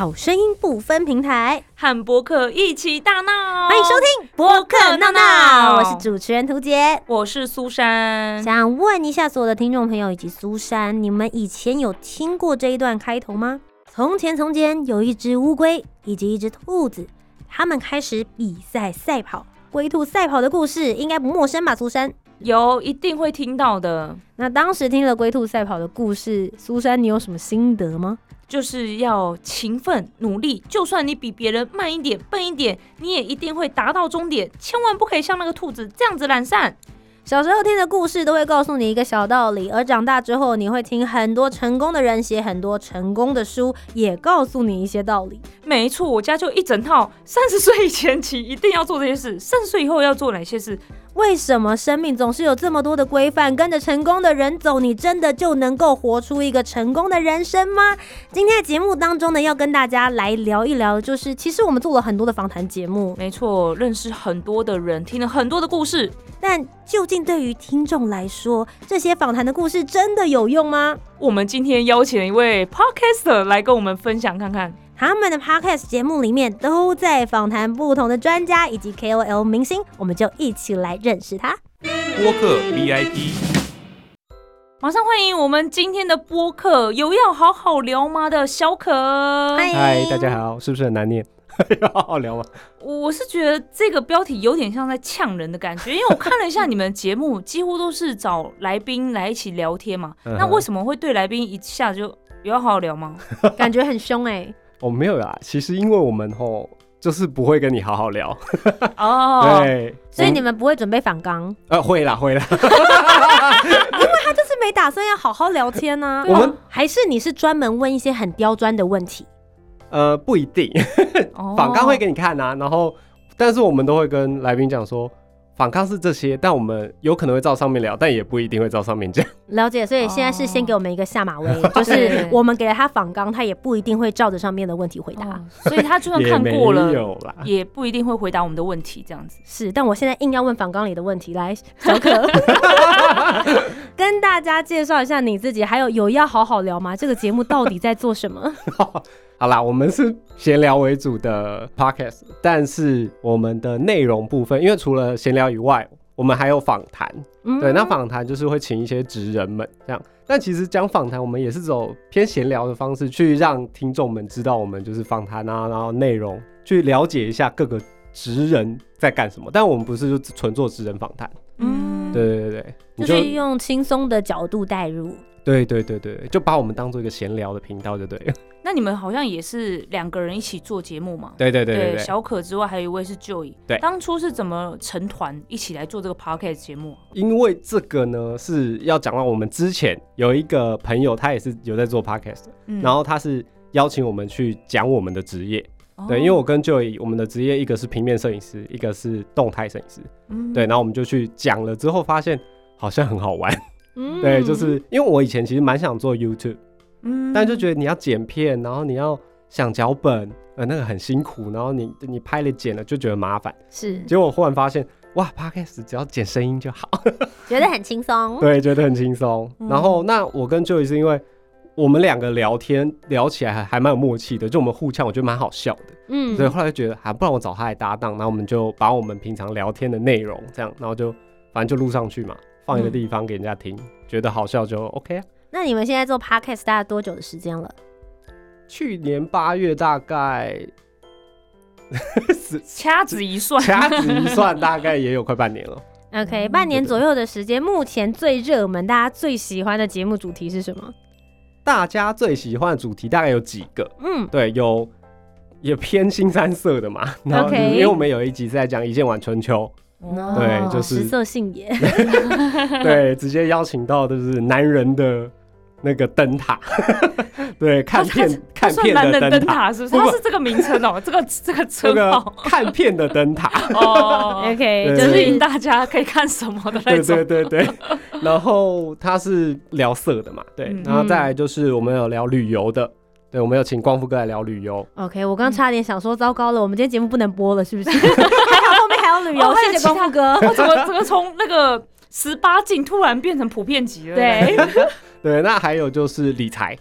好声音不分平台，和播客一起大闹。欢迎收听播客闹闹，我是主持人涂杰。我是苏珊。想问一下所有的听众朋友以及苏珊，你们以前有听过这一段开头吗？从前从前有一只乌龟以及一只兔子，他们开始比赛赛跑。龟兔赛跑的故事应该不陌生吧？苏珊，有一定会听到的，那当时听了龟兔赛跑的故事，苏珊你有什么心得吗？就是要勤奋努力，就算你比别人慢一点、笨一点，你也一定会达到终点。千万不可以像那个兔子这样子懒散。小时候听的故事都会告诉你一个小道理，而长大之后你会听很多成功的人写很多成功的书，也告诉你一些道理。没错，我家就一整套，三十岁以前起一定要做这些事，三十岁以后要做哪些事。为什么生命总是有这么多的规范？跟着成功的人走，你真的就能够活出一个成功的人生吗？今天的节目当中呢，要跟大家来聊一聊，就是其实我们做了很多的访谈节目，没错，认识很多的人，听了很多的故事，但究竟对于听众来说，这些访谈的故事真的有用吗？我们今天邀请了一位 podcaster 来跟我们分享看看。他们的 podcast 节目里面都在访谈不同的专家以及 KOL 明星，我们就一起来认识他。播客 VIP，马上欢迎我们今天的播客，有要好好聊吗的小可。嗨嗨，大家好，是不是很难念？要好好聊吗？我是觉得这个标题有点像在呛人的感觉，因为我看了一下你们的节目，几乎都是找来宾来一起聊天嘛。那为什么会对来宾一下就有要好好聊吗？感觉很凶哎、哦，没有啦，其实因为我们吼就是不会跟你好好聊，哦，对，所以你们不会准备反纲，呃会啦会啦，他就是没打算要好好聊天呢、我们还是你是专门问一些很刁钻的问题？呃不一定，哦。访纲会给你看啊，然后但是我们都会跟来宾讲说。访纲是这些，但我们有可能会照上面聊，但也不一定会照上面讲。了解，所以现在是先给我们一个下马威，就是我们给了他反纲，他也不一定会照着上面的问题回答。哦所以他就算看过了，也不一定会回答我们的问题，这样子。是，但我现在硬要问反纲里的问题，来，小可 跟大家介绍一下你自己，还有有要好好聊吗？这个节目到底在做什么？好啦，我们是闲聊为主的 podcast，但是我们的内容部分，因为除了闲聊以外，我们还有访谈。嗯对，那访谈就是会请一些职人们这样。但其实讲访谈，我们也是走偏闲聊的方式，去让听众们知道我们就是访谈啊，然后内容去了解一下各个职人在干什么。但我们不是就只纯做职人访谈，嗯对对对对，你就是用轻松的角度带入。对对对对，就把我们当做一个闲聊的频道就对了。那你们好像也是两个人一起做节目嘛？对对对对对。小可之外，还有一位是 Joy。对当初是怎么成团一起来做这个 podcast 节目？因为这个呢是要讲到我们之前有一个朋友，他也是有在做 podcast，、嗯然后他是邀请我们去讲我们的职业。哦对，因为我跟 Joy 我们的职业一个是平面摄影师，一个是动态摄影师。嗯对，然后我们就去讲了之后，发现好像很好玩。嗯对，就是因为我以前其实蛮想做 YouTube，嗯但就觉得你要剪片，然后你要想脚本，呃，那个很辛苦，然后你你拍了剪了就觉得麻烦。是结果我忽然发现，哇，Podcast 只要剪声音就好。觉得很轻松。对，觉得很轻松。嗯然后那我跟 Joey 是因为我们两个聊天聊起来还还蛮有默契的，就我们互呛，我觉得蛮好笑的。嗯所以后来就觉得，啊，不然我找他来搭档，然后我们就把我们平常聊天的内容这样，然后就反正就录上去嘛，放一个地方给人家听，觉得好笑就 OK 啊。那你们现在做 podcast 大概多久的时间了？去年八月大概 掐指一算，掐指一算，大概也有快半年了。OK，半年左右的时间，目前最热门、大家最喜欢的节目主题是什么？大家最喜欢的主题大概有几个？嗯，对，有也偏新三色的嘛。然后 OK 因为我们有一集是在讲一剑晚春秋，哦对就是食色性也。对，直接邀请到就是男人的那个灯塔，对，看片看片算男人的灯塔，是不是？不不他是这个名称哦，这个这个那个称号看片的灯塔，哦，OK，就就是引大家可以看什么的那对种。对对对。然后它是聊色的嘛，对，嗯然后再来就是我们有聊旅游的，对，我们有请光复哥来聊旅游，OK。我刚差点想说，糟糕了，我们今天节目不能播了，是不是？还好后面还有旅游，谢谢光复哥。我怎么怎么从那个十八禁突然变成普遍级了？对，对，那还有就是理财，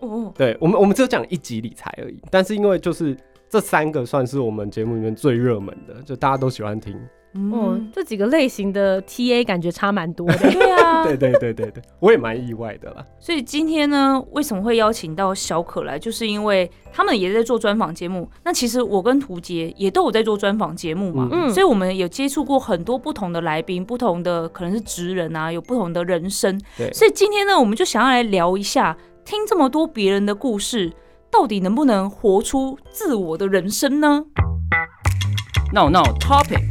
哦，对我们我们只有讲一集理财而已，但是因为就是这三个算是我们节目里面最热门的，就大家都喜欢听。哦嗯，，这几个类型的 TA 感觉差蛮多的。对啊，对对对对对，我也蛮意外的啦。所以今天呢，为什么会邀请到小可来，就是因为他们也在做专访节目。那其实我跟涂杰也都有在做专访节目嘛，嗯所以我们有接触过很多不同的来宾，不同的可能是职人啊，有不同的人生。对所以今天呢，我们就想要来聊一下，听这么多别人的故事，到底能不能活出自我的人生呢？No No Topic，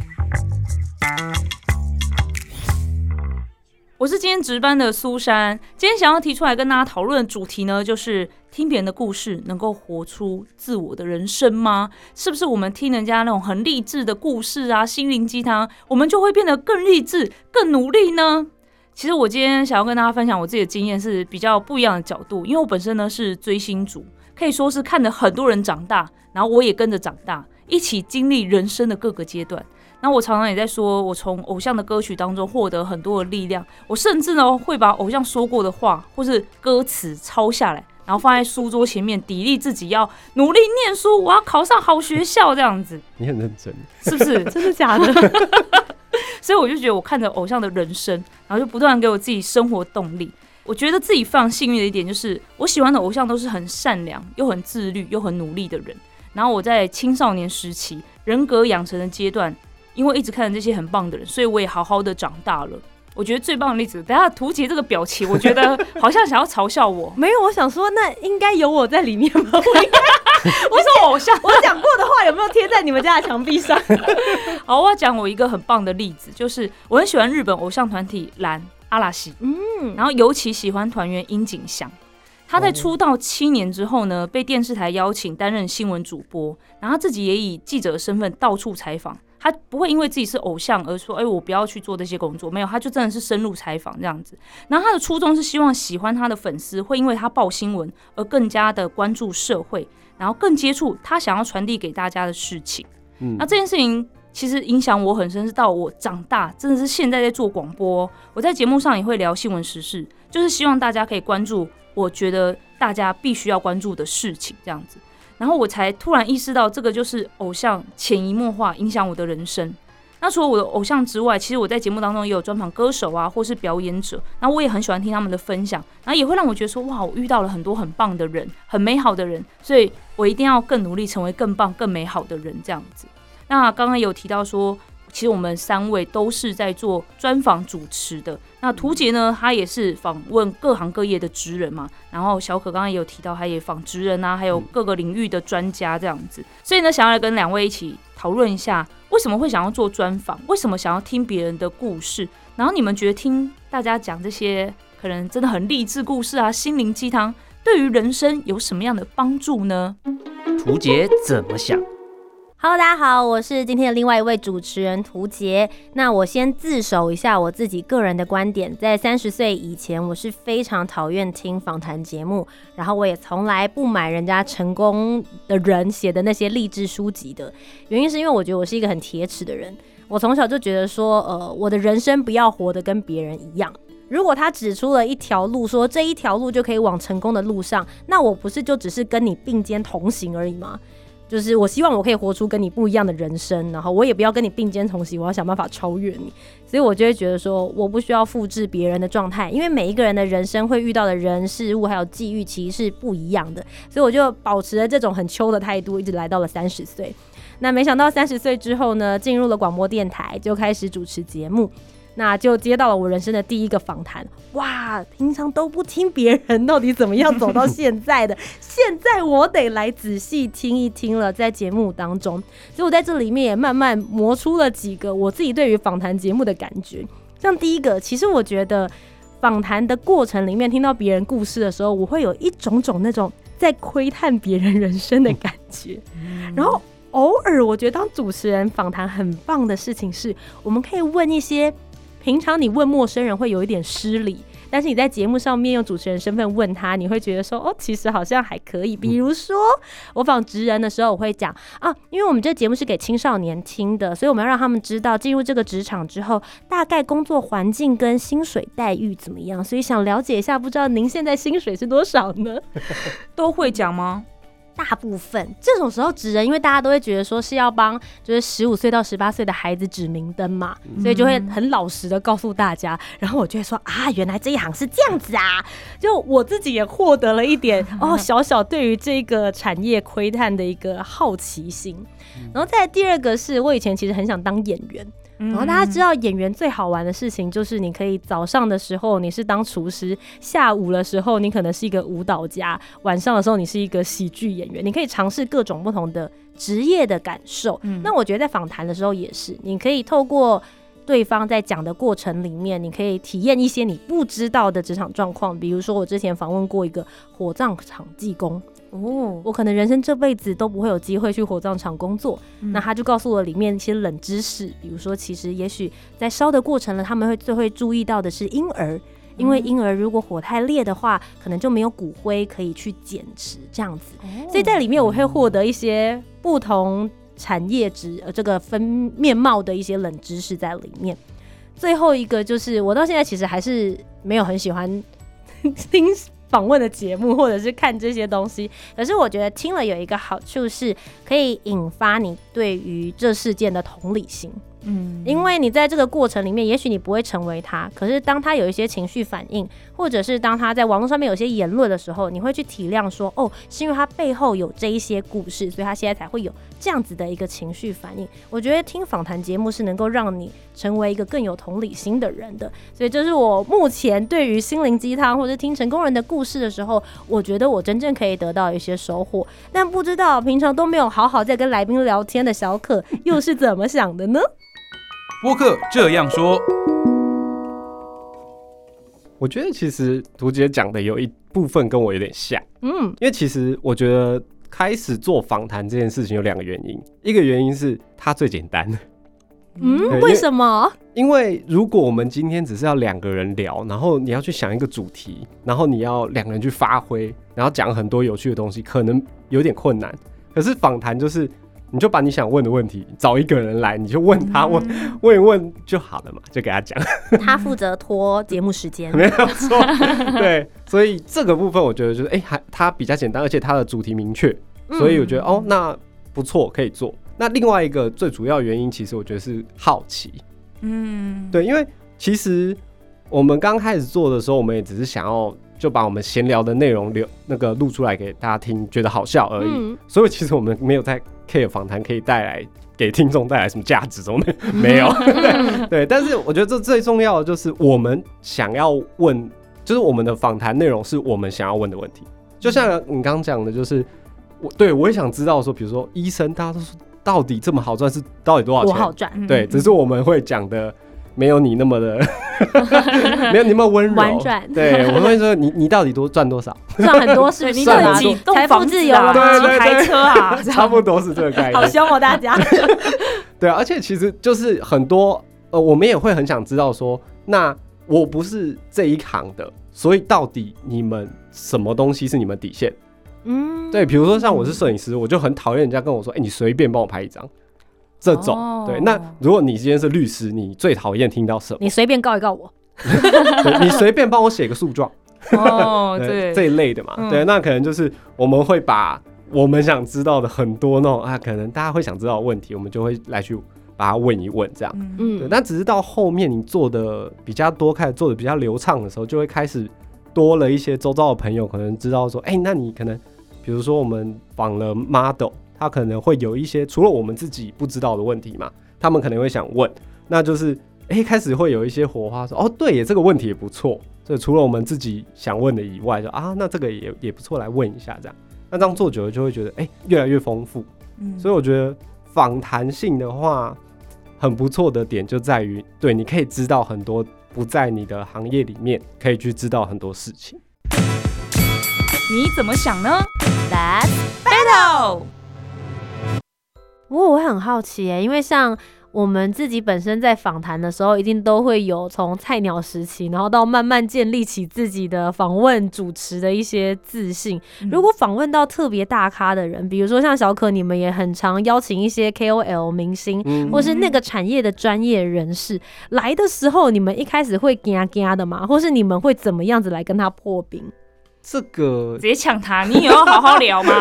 我是今天值班的苏珊，今天想要提出来跟大家讨论的主题呢，就是听别人的故事，能够活出自我的人生吗？是不是我们听人家那种很励志的故事啊，心灵鸡汤，我们就会变得更励志、更努力呢？其实我今天想要跟大家分享我自己的经验是比较不一样的角度，因为我本身呢是追星族，可以说是看着很多人长大，然后我也跟着长大，一起经历人生的各个阶段。那我常常也在说，我从偶像的歌曲当中获得很多的力量。我甚至呢会把偶像说过的话或是歌词抄下来，然后放在书桌前面，砥砺自己要努力念书，我要考上好学校这样子，你很认真，是不是？真的假的？所以我就觉得我看着偶像的人生，然后就不断给我自己生活动力。我觉得自己非常幸运的一点就是，我喜欢的偶像都是很善良、又很自律、又很努力的人。然后我在青少年时期人格养成的阶段，因为一直看着这些很棒的人，所以我也好好的长大了。我觉得最棒的例子，等一下图杰这个表情，我觉得好像想要嘲笑我。没有，我想说，那应该有我在里面吗？我应该我是偶像，我讲过的话有没有贴在你们家的墙壁上？好，我要讲我一个很棒的例子，就是我很喜欢日本偶像团体蓝阿拉西，嗯，然后尤其喜欢团员樱井翔。他在出道七年之后呢，被电视台邀请担任新闻主播，然后自己也以记者的身份到处采访。他不会因为自己是偶像而说，哎、我不要去做这些工作，没有，他就真的是深入采访这样子。然后他的初衷是希望喜欢他的粉丝会因为他报新闻而更加的关注社会，然后更接触他想要传递给大家的事情。嗯那这件事情其实影响我很深，是到我长大，真的是现在在做广播哦、我在节目上也会聊新闻时事，就是希望大家可以关注我觉得大家必须要关注的事情，这样子。然后我才突然意识到，这个就是偶像潜移默化影响我的人生。那除了我的偶像之外，其实我在节目当中也有专访歌手啊，或是表演者，那我也很喜欢听他们的分享，然后也会让我觉得说，哇，我遇到了很多很棒的人，很美好的人，所以我一定要更努力，成为更棒、更美好的人，这样子。那刚刚有提到说，其实我们三位都是在做专访主持的。那图杰呢，他也是访问各行各业的职人嘛。然后小可刚刚也有提到，他也访职人啊，还有各个领域的专家这样子。所以呢，想要来跟两位一起讨论一下，为什么会想要做专访？为什么想要听别人的故事？然后你们觉得听大家讲这些可能真的很励志故事啊、心灵鸡汤，对于人生有什么样的帮助呢？图杰怎么想？Hello，大家好，我是今天的另外一位主持人涂杰。那我先自首一下我自己个人的观点，在三十岁以前，我是非常讨厌听访谈节目，然后我也从来不买人家成功的人写的那些励志书籍的。原因是因为我觉得我是一个很铁齿的人，我从小就觉得说，呃，我的人生不要活得跟别人一样。如果他指出了一条路，说这一条路就可以往成功的路上，那我不是就只是跟你并肩同行而已吗？就是我希望我可以活出跟你不一样的人生，然后我也不要跟你并肩同行，我要想办法超越你。所以我就会觉得说，我不需要复制别人的状态，因为每一个人的人生会遇到的人事物还有际遇其实是不一样的，所以我就保持了这种很秋的态度，一直来到了三十岁。那没想到三十岁之后呢，进入了广播电台，就开始主持节目。那就接到了我人生的第一个访谈。哇，平常都不听别人到底怎么样走到现在的，现在我得来仔细听一听了，在节目当中，所以我在这里面也慢慢磨出了几个我自己对于访谈节目的感觉。像第一个，其实我觉得访谈的过程里面听到别人故事的时候，我会有一种种那种在窥探别人人生的感觉，然后。偶尔，我觉得当主持人访谈很棒的事情是，我们可以问一些平常你问陌生人会有一点失礼，但是你在节目上面用主持人身份问他，你会觉得说哦，其实好像还可以。比如说我访职人的时候，我会讲啊，因为我们这节目是给青少年听的，所以我们要让他们知道进入这个职场之后，大概工作环境跟薪水待遇怎么样，所以想了解一下，不知道您现在薪水是多少呢？都会讲吗？大部分这种时候指人，因为大家都会觉得说是要帮，就是十五岁到十八岁的孩子指明灯嘛，所以就会很老实的告诉大家。然后我就会说啊，原来这一行是这样子啊，就我自己也获得了一点 哦，小小对于这个产业窥探的一个好奇心。然后再第二个是我以前其实很想当演员。然后大家知道演员最好玩的事情就是你可以早上的时候你是当厨师，下午的时候你可能是一个舞蹈家，晚上的时候你是一个喜剧演员，你可以尝试各种不同的职业的感受。那我觉得在访谈的时候也是，你可以透过对方在讲的过程里面，你可以体验一些你不知道的职场状况。比如说我之前访问过一个火葬场技工。哦，我可能人生这辈子都不会有机会去火葬场工作。那他就告诉我里面一些冷知识，比如说，其实也许在烧的过程呢，他们会最会注意到的是婴儿，因为婴儿如果火太烈的话，可能就没有骨灰可以去捡拾这样子。所以在里面我会获得一些不同产业值呃这个分面貌的一些冷知识在里面。最后一个就是我到现在其实还是没有很喜欢听。访问的节目，或者是看这些东西，可是我觉得听了有一个好处是，可以引发你对于这事件的同理心。嗯，因为你在这个过程里面，也许你不会成为他，可是当他有一些情绪反应，或者是当他在网络上面有些言论的时候，你会去体谅说，哦，是因为他背后有这一些故事，所以他现在才会有这样子的一个情绪反应。我觉得听访谈节目是能够让你成为一个更有同理心的人的，所以这是我目前对于心灵鸡汤或者听成功人的故事的时候，我觉得我真正可以得到一些收获。但不知道平常都没有好好在跟来宾聊天的小可又是怎么想的呢？播客这样说，我觉得其实图姐讲的有一部分跟我有点像，嗯，因为其实我觉得开始做访谈这件事情有两个原因，一个原因是它最简单，嗯，为什么？因为如果我们今天只是要两个人聊，然后你要去想一个主题，然后你要两个人去发挥，然后讲很多有趣的东西，可能有点困难。可是访谈就是。你就把你想问的问题找一个人来，你就问他问问一问就好了嘛，就给他讲。他负责拖节目时间，没有错。对，所以这个部分我觉得就是，哎，还他比较简单，而且他的主题明确，所以我觉得哦，那不错，可以做。那另外一个最主要原因，其实我觉得是好奇。嗯，对，因为其实我们刚开始做的时候，我们也只是想要就把我们闲聊的内容留那个录出来给大家听，觉得好笑而已。所以其实我们没有在。K 访谈可以带来给听众带来什么价值？都没 没有，对。但是我觉得这最重要的就是我们想要问，就是我们的访谈内容是我们想要问的问题。就像你刚刚讲的，就是我对我也想知道说，比如说医生，大家都说到底这么好赚是到底多少钱？好赚。对，只是我们会讲的。没有你那么的，没有你那么温柔。婉转，对，我会说你你到底多赚多少？赚很多是你赚几财富自由了几台车啊？差不多是这个概念。好凶哦，大家。对啊，而且其实就是很多呃，我们也会很想知道说，那我不是这一行的，所以到底你们什么东西是你们底线？嗯，对，比如说像我是摄影师，我就很讨厌人家跟我说，哎，你随便帮我拍一张。这种对，那如果你今天是律师，你最讨厌听到什么？你随便告一告我，你随便帮我写个诉状，哦，对这一类的嘛，对，那可能就是我们会把我们想知道的很多那种啊，可能大家会想知道的问题，我们就会来去把它问一问，这样，嗯，对。但只是到后面你做的比较多，开始做的比较流畅的时候，就会开始多了一些周遭的朋友可能知道说，哎，那你可能比如说我们访了 model。他可能会有一些除了我们自己不知道的问题嘛，他们可能会想问，那就是哎、开始会有一些火花说，哦，对耶，这个问题也不错。所以除了我们自己想问的以外，就啊，那这个也也不错，来问一下这样。那这样做久了就会觉得，哎、越来越丰富。嗯所以我觉得访谈性的话，很不错的点就在于，对，你可以知道很多不在你的行业里面，可以去知道很多事情。你怎么想呢 That's？Battle，不过我会很好奇耶，因为像我们自己本身在访谈的时候，一定都会有从菜鸟时期，然后到慢慢建立起自己的访问主持的一些自信。嗯如果访问到特别大咖的人，比如说像小可，你们也很常邀请一些 KOL 明星。嗯或是那个产业的专业人士来的时候，你们一开始会嘎嘎的吗？或是你们会怎么样子来跟他破冰？这个直接抢他，你有要好好聊吗？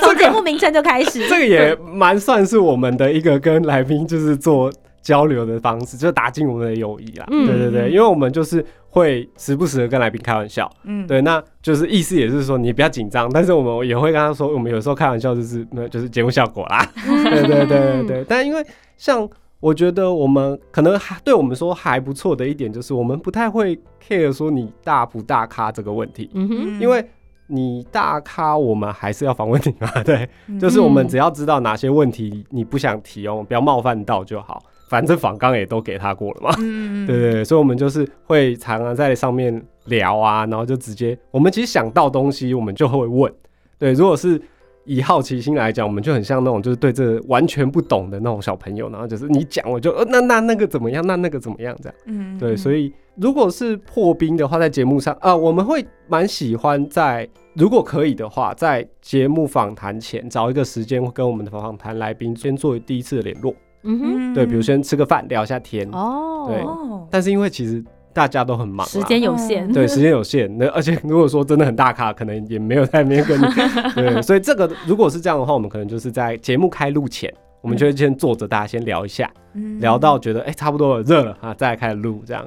从 节目名称就开始，这个也蛮算是我们的一个跟来宾就是做交流的方式，就打进我们的友谊啦。嗯。对对对，因为我们就是会时不时的跟来宾开玩笑，嗯，对，那就是意思也是说你不要紧张，但是我们也会跟他说，我们有时候开玩笑就是那就是节目效果啦。对对对对对，但因为像我觉得我们可能还对我们说还不错的一点就是我们不太会 care 说你大不大咖这个问题，嗯哼，嗯。因为你大咖我们还是要访问你嘛，对，嗯就是我们只要知道哪些问题你不想提哦，不要冒犯到就好，反正访纲也都给他过了嘛。嗯。对对对，所以我们就是会常常在上面聊啊，然后就直接，我们其实想到东西，我们就会问。对，如果是以好奇心来讲，我们就很像那种就是对这完全不懂的那种小朋友，然后就是你讲我就呃那那那个怎么样，那那个怎么样这样。嗯对，所以以如果是破冰的话，在节目上啊、我们会蛮喜欢在如果可以的话，在节目访谈前找一个时间，跟我们的访谈来宾先做第一次的联络。嗯哼，对，比如先吃个饭，聊一下天。哦，对哦，但是因为其实大家都很忙啦，时间有限，对，时间有限，那而且如果说真的很大咖，可能也没有在那边跟你，对，所以这个如果是这样的话，我们可能就是在节目开录前，我们就会先坐着，大家先聊一下，嗯聊到觉得哎、差不多了，热了啊，再来开始录这样。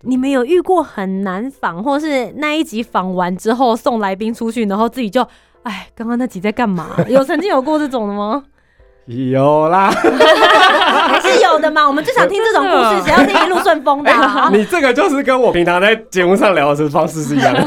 你们有遇过很难访，或是那一集访完之后送来宾出去，然后自己就，哎，刚刚那集在干嘛？有曾经有过这种的吗？有啦，还是有的嘛？我们就想听这种故事，谁要听一路顺风的、啊？你这个就是跟我平常在节目上聊的方式是一样的，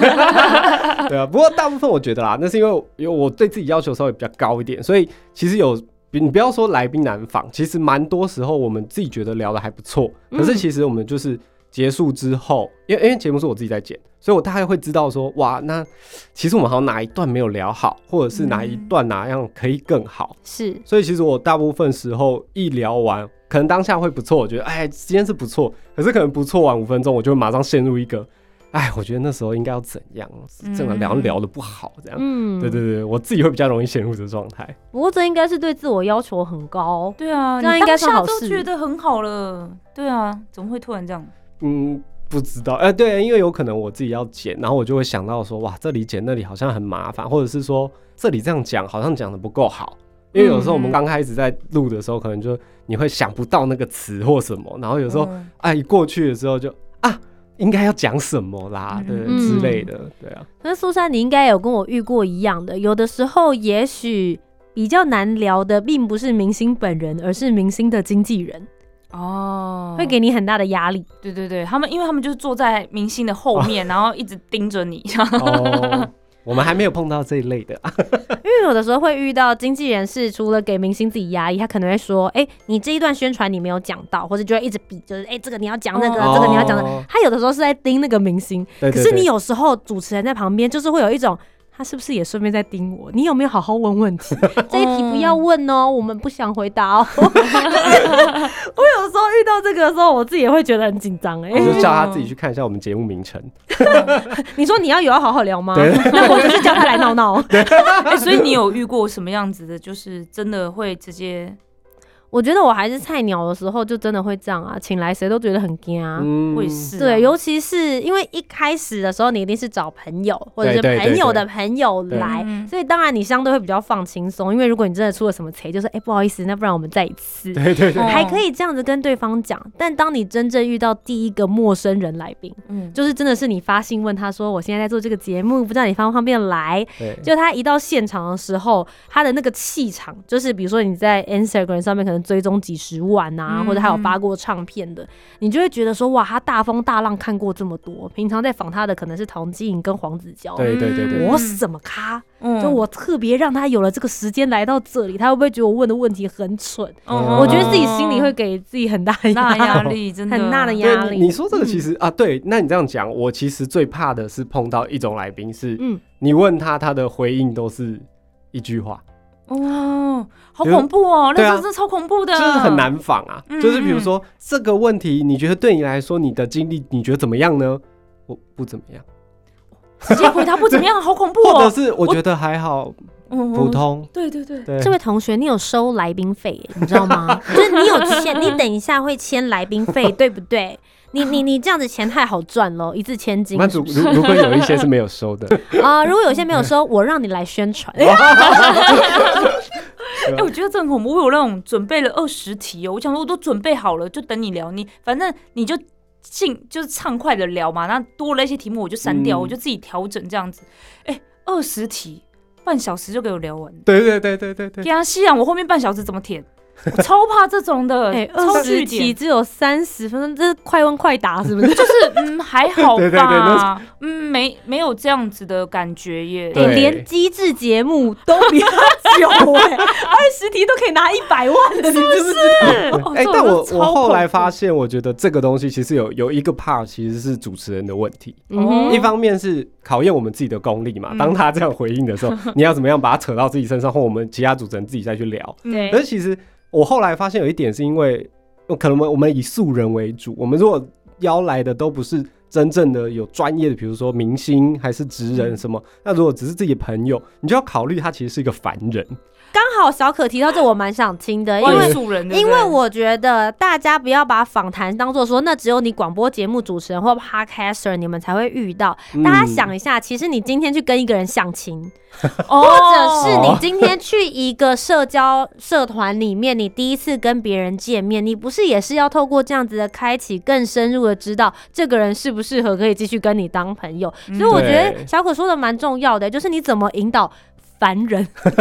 对啊。不过大部分我觉得啦，那是因为因为我对自己要求稍微比较高一点，所以其实有。你不要说来宾难访，其实蛮多时候我们自己觉得聊的还不错，可是其实我们就是结束之后，因为因为节目是我自己在剪，所以我大概会知道说，哇，那其实我们好像哪一段没有聊好，或者是哪一段哪样可以更好，是，所以其实我大部分时候一聊完，可能当下会不错，我觉得哎今天是不错，可是可能不错完五分钟，我就会马上陷入一个，哎，我觉得那时候应该要怎样，这个聊聊的不好，这样。嗯，对对对，我自己会比较容易陷入这状态。不过这应该是对自我要求很高。对啊，这样应该你当下是好事都觉得很好了，对啊，怎么会突然这样？嗯，不知道，哎、对，因为有可能我自己要剪，然后我就会想到说，哇，这里剪那里好像很麻烦，或者是说这里这样讲好像讲的不够好。因为有时候我们嗯刚开始在录的时候，可能就你会想不到那个词或什么，然后有时候嗯。哎，一过去的时候就啊，应该要讲什么啦，对、嗯。之类的，对啊，那苏珊，你应该有跟我遇过一样的，有的时候也许比较难聊的，并不是明星本人，而是明星的经纪人，哦，会给你很大的压力。对对对，他们因为他们就是坐在明星的后面，然后一直盯着你，哦，我们还没有碰到这一类的，因为有的时候会遇到经纪人是除了给明星自己压力，他可能会说：“哎、你这一段宣传你没有讲到，或者就会一直比，就是哎、这个你要讲那个，哦这个你要讲的。哦他有的时候是在盯那个明星，对对对可是你有时候主持人在旁边，就是会有一种。他是不是也顺便在盯我？你有没有好好问问题？这一题不要问哦，我们不想回答哦。我有时候遇到这个的时候，我自己也会觉得很紧张哎。我就叫他自己去看一下我们节目名称，你说你要有要好好聊吗？那我就是叫他来闹闹。哎，所以你有遇过什么样子的？就是真的会直接我觉得我还是菜鸟的时候，就真的会这样啊，请来谁都觉得很惊啊。嗯会是啊对，尤其是因为一开始的时候，你一定是找朋友或者是朋友的朋友对来，嗯所以当然你相对会比较放轻松。因为如果你真的出了什么贼，就是哎、不好意思，那不然我们再一次，对对对哦，还可以这样子跟对方讲。但当你真正遇到第一个陌生人来宾，嗯，就是真的是你发信问他说，我现在在做这个节目，不知道你方不方便来？对，就他一到现场的时候，他的那个气场，就是比如说你在 Instagram 上面可能能追踪几十万啊，嗯或者还有发过唱片的，你就会觉得说哇，他大风大浪看过这么多，平常在访他的可能是唐晶莹跟黄子佼，对对对对我什么咖？嗯就我特别让他有了这个时间来到这里，他会不会觉得我问的问题很蠢？嗯我觉得自己心里会给自己很大的很大压压力。真的很大的压力你你说这个其实、啊，对，那你这样讲，我其实最怕的是碰到一种来宾是，嗯，你问他，他的回应都是一句话，哦，好恐怖哦，那真是超恐怖的，就是很难仿啊。嗯就是比如说这个问题，你觉得对你来说，你的经历你觉得怎么样呢？我不怎么样，直接回答不怎么样，好恐怖 或者哦，是我觉得还好，嗯普，通。对对对，对，这位同学，你有收来宾费耶，你知道吗？就是你有签，你等一下会签来宾费，对不对？你你你这样子钱太好赚了，一字千金那如如 如果有一些是没有收的，啊、如果有些没有收，我让你来宣传。哎、我觉得这很恐怖。我有那种准备了二十题哦，我想说我都准备好了，就等你聊。你反正你就尽就是畅快的聊嘛。那多了一些题目我就删掉，嗯我就自己调整这样子。哎、二十题，半小时就给我聊完。对对对对对对给。他吸啊！我后面半小时怎么填？我超怕这种的，二十。题只有三十分钟，这是快问快答是不是？就是嗯还好吧，对对对嗯没没有这样子的感觉耶。对哎，连机智节目都比较久哎，二十题都可以拿一百万的，是不知道？哦哎、但我我后来发现，我觉得这个东西其实有有一个 part 其实是主持人的问题。嗯一方面是考验我们自己的功力嘛，嗯当他这样回应的时候，你要怎么样把他扯到自己身上，或我们其他主持人自己再去聊。对可是其实我后来发现有一点是因为，可能我们我们以素人为主，我们如果邀来的都不是真正的有专业的，比如说明星还是职人什么，那如果只是自己的朋友，你就要考虑他其实是一个凡人。刚好小可提到这，我蛮想听的，因为因为我觉得大家不要把访谈当做说，那只有你广播节目主持人或 podcaster 你们才会遇到。大家嗯想一下，其实你今天去跟一个人相亲，或 或者是你今天去一个社交社团里面，你第一次跟别人见面，你不是也是要透过这样子的开启，更深入的知道这个人适不适合可以继续跟你当朋友。所以我觉得小可说的蛮重要的，就是你怎么引导。凡人，一般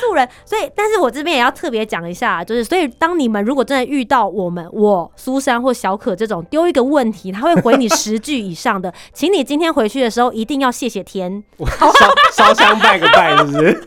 素人，所以，但是我这边也要特别讲一下，就是，所以当你们如果真的遇到我们，我苏珊或小可这种丢一个问题，他会回你十句以上的，请你今天回去的时候一定要谢谢天，烧烧香拜个拜，是不是？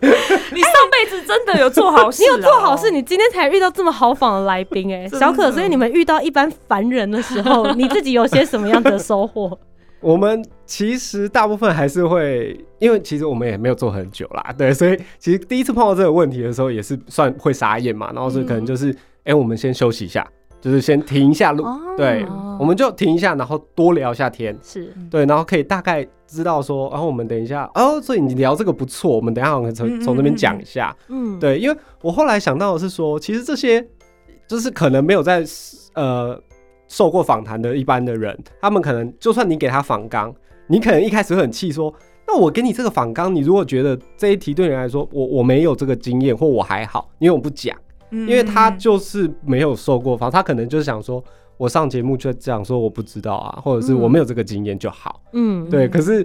你上辈子真的有做好事、你有做好事，，你今天才遇到这么豪放的来宾哎、小可，所以你们遇到一般凡人的时候，你自己有些什么样的收获？我们其实大部分还是会，因为其实我们也没有做很久啦，对，所以其实第一次碰到这个问题的时候，也是算会傻眼嘛，然后是可能就是，哎、我们先休息一下，就是先停一下路，哦。对，我们就停一下，然后多聊一下天，是。对，然后可以大概知道说，然后我们等一下，哦，所以你聊这个不错，我们等一下我们从从这边嗯。讲一下，嗯，对，因为我后来想到的是说，其实这些就是可能没有在呃受过访谈的一般的人，他们可能就算你给他访纲，你可能一开始会很气说，那我给你这个访纲，你如果觉得这一题对你来说，我我没有这个经验，或我还好，因为我不讲，因因为他就是没有受过访，他可能就是想说。我上节目就讲说我不知道啊，或者是我没有这个经验就好。嗯，对，可是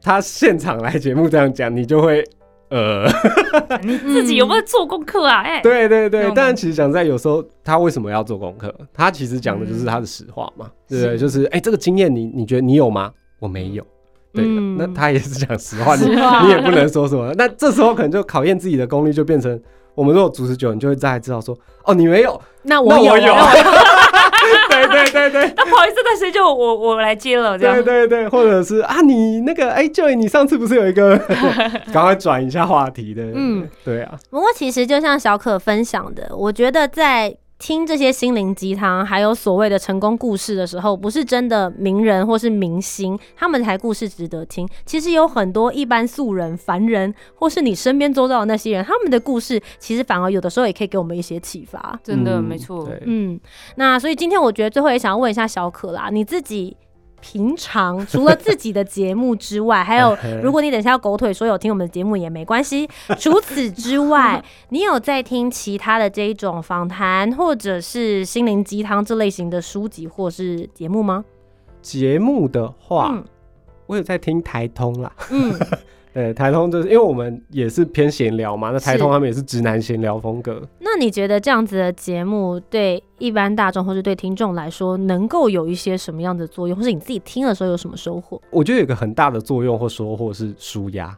他现场来节目这样讲，你就会呃，你自己有没有做功课啊？哎、对对对但其实讲在有时候他为什么要做功课？他其实讲的就是他的实话嘛，对不对？就是哎、这个经验你你觉得你有吗？我没有。对，嗯那他也是讲实话，你你也不能说什么。那这时候可能就考验自己的功力，就变成我们如果主持久，你就会大概知道说，哦，你没有，那我有，那我有那我有对对。那 不好意思，那谁就我我来接了，这样。对对对，或者是啊，你那个哎，Joy，你上次不是有一个，赶快转一下话题的，嗯。嗯，对啊，不过其实就像小可分享的，我觉得在听这些心灵鸡汤，还有所谓的成功故事的时候，不是真的名人或是明星，他们才故事值得听。其实有很多一般素人、凡人，或是你身边周遭的那些人，他们的故事其实反而有的时候也可以给我们一些启发。真的、嗯没错。嗯，那所以今天我觉得最后也想要问一下小可啦，你自己平常除了自己的节目之外，还有 如果你等下要狗腿说有听我们的节目也没关系。除此之外，你有在听其他的这一种访谈或者是心灵鸡汤这类型的书籍或是节目吗？节目的话，嗯我有在听台通啦，嗯，对，台通就是因为我们也是偏闲聊嘛，那台通他们也是直男闲聊风格。那你觉得这样子的节目对一般大众或是对听众来说，能够有一些什么样的作用，或是你自己听的时候有什么收获？我觉得有一个很大的作用或收获是舒压。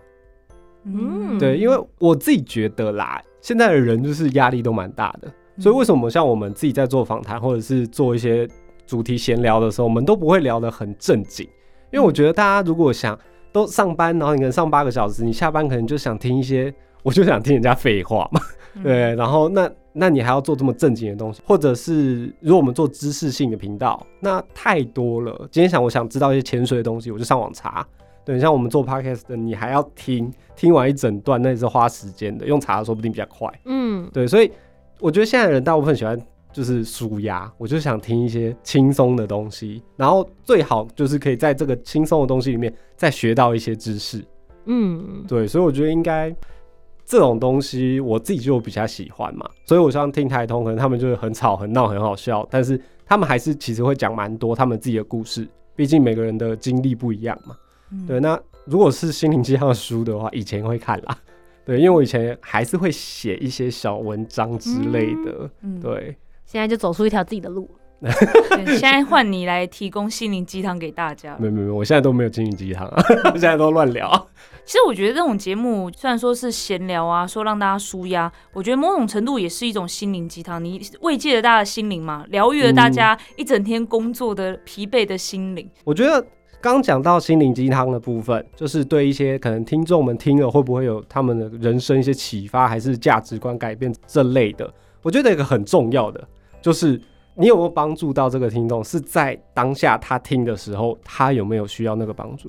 嗯。对，因为我自己觉得啦，现在的人就是压力都蛮大的，所以为什么像我们自己在做访谈或者是做一些主题闲聊的时候，我们都不会聊得很正经，因为我觉得大家如果想都上班，然后你可能上八个小时，你下班可能就想听一些，我就想听人家废话嘛，对，然后那那你还要做这么正经的东西，或者是如果我们做知识性的频道，那太多了。今天想我想知道一些潜水的东西，我就上网查。对，像我们做 podcast 的，你还要听，听完一整段，那也是花时间的，用查的说不定比较快。嗯，对，所以我觉得现在的人大部分喜欢就是舒压，我就想听一些轻松的东西，然后最好就是可以在这个轻松的东西里面再学到一些知识。嗯，对，所以我觉得应该这种东西我自己就比较喜欢嘛，所以我像听台通，可能他们就是很吵、很闹、很好笑，但是他们还是其实会讲蛮多他们自己的故事，毕竟每个人的经历不一样嘛。嗯对，那如果是心灵鸡汤的书的话，以前会看啦。对，因为我以前还是会写一些小文章之类的。嗯，对，现在就走出一条自己的路。对现在换你来提供心灵鸡汤给大家。没有没有没，我现在都没有心灵鸡汤啊，现在都乱聊。其实我觉得这种节目虽然说是闲聊啊，说让大家舒压，我觉得某种程度也是一种心灵鸡汤。你慰藉了大家的心灵嘛，疗愈了大家一整天工作的疲惫的心灵。我觉得刚讲到心灵鸡汤的部分，就是对一些可能听众们听了会不会有他们的人生一些启发，还是价值观改变这类的。我觉得有一个很重要的就是。你有没有帮助到这个听众？是在当下他听的时候，他有没有需要那个帮助？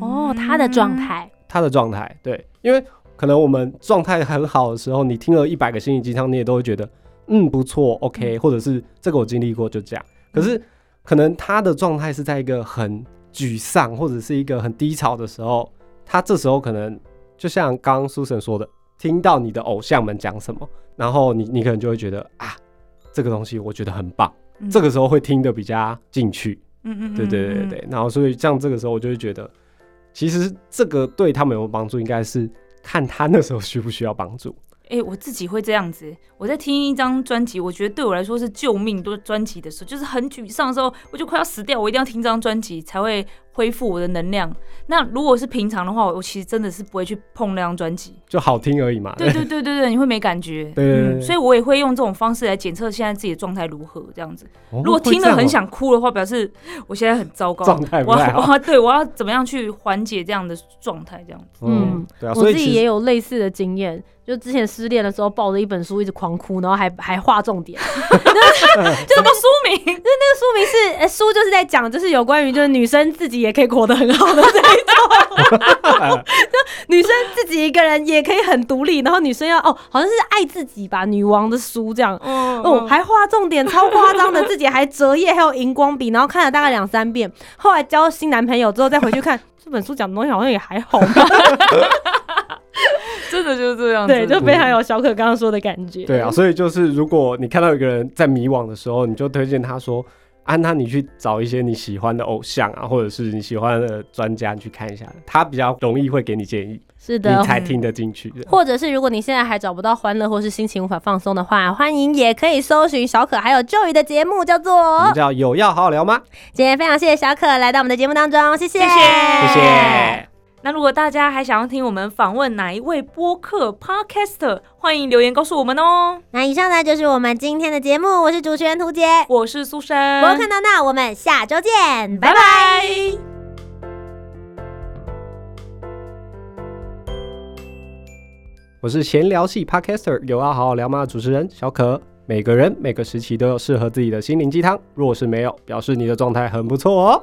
哦，他的状态，他的状态，对，因为可能我们状态很好的时候，你听了一百个心灵鸡汤，你也都会觉得，嗯，不错，OK，、或者是这个我经历过，就这样。可是可能他的状态是在一个很沮丧或者是一个很低潮的时候，他这时候可能就像刚刚苏神说的，听到你的偶像们讲什么，然后你你可能就会觉得啊，这个东西我觉得很棒，嗯这个时候会听得比较进去。嗯嗯，对对对对对，然后所以像这个时候，我就会觉得，其实这个对他们有没有帮助，应该是看他那时候需不需要帮助。哎、我自己会这样子。我在听一张专辑，我觉得对我来说是救命多专辑的时候，就是很沮丧的时候，我就快要死掉，我一定要听这张专辑才会恢复我的能量。那如果是平常的话，我其实真的是不会去碰那张专辑。就好听而已嘛。对 对对对对，你会没感觉。所以我也会用这种方式来检测现在自己的状态如何，这样子。哦如果听了很，想哭的话，表示我现在很糟糕，哦状态不我太好。要我要对我要怎么样去缓解这样的状态，这样子。嗯嗯，对啊，我自己也有类似的经验，就之前失恋的时候抱着一本书一直狂哭，然后还还画重点。就什么书名？就那个书名是、呃书就是在讲，就是有关于就是女生自己也可以活得很好的这一种，就女生自己一个人也可以很独立，然后女生要哦，好像是爱自己吧，女王的书这样。嗯哦，还画重点，超夸张的，自己还折页，还有荧光笔，然后看了大概两三遍。后来交新男朋友之后，再回去看这本书讲的东西，好像也还好嘛。真的就是这样子。对，就非常有小可刚刚说的感觉。对啊，所以就是如果你看到一个人在迷惘的时候，你就推荐他说。安娜你去找一些你喜欢的偶像啊，或者是你喜欢的专家，你去看一下，他比较容易会给你建议，是的你，才听得进去的。或者是如果你现在还找不到欢乐，或是心情无法放松的话，欢迎也可以搜寻小可还有 Joy 的节目，叫我做们。叫有要好好聊吗？今天非常谢谢小可来到我们的节目当中，谢谢，谢谢谢谢。那如果大家还想要听我们访问哪一位播客 podcaster，欢迎留言告诉我们哦。那以上呢就是我们今天的节目，我是主持人涂杰，我是苏珊，我看到那，我们下周见，拜拜拜。拜。我是闲聊系 Podcaster 有要好好聊吗？的主持人小可。每个人每个时期都有适合自己的心灵鸡汤，若是没有，表示你的状态很不错哦。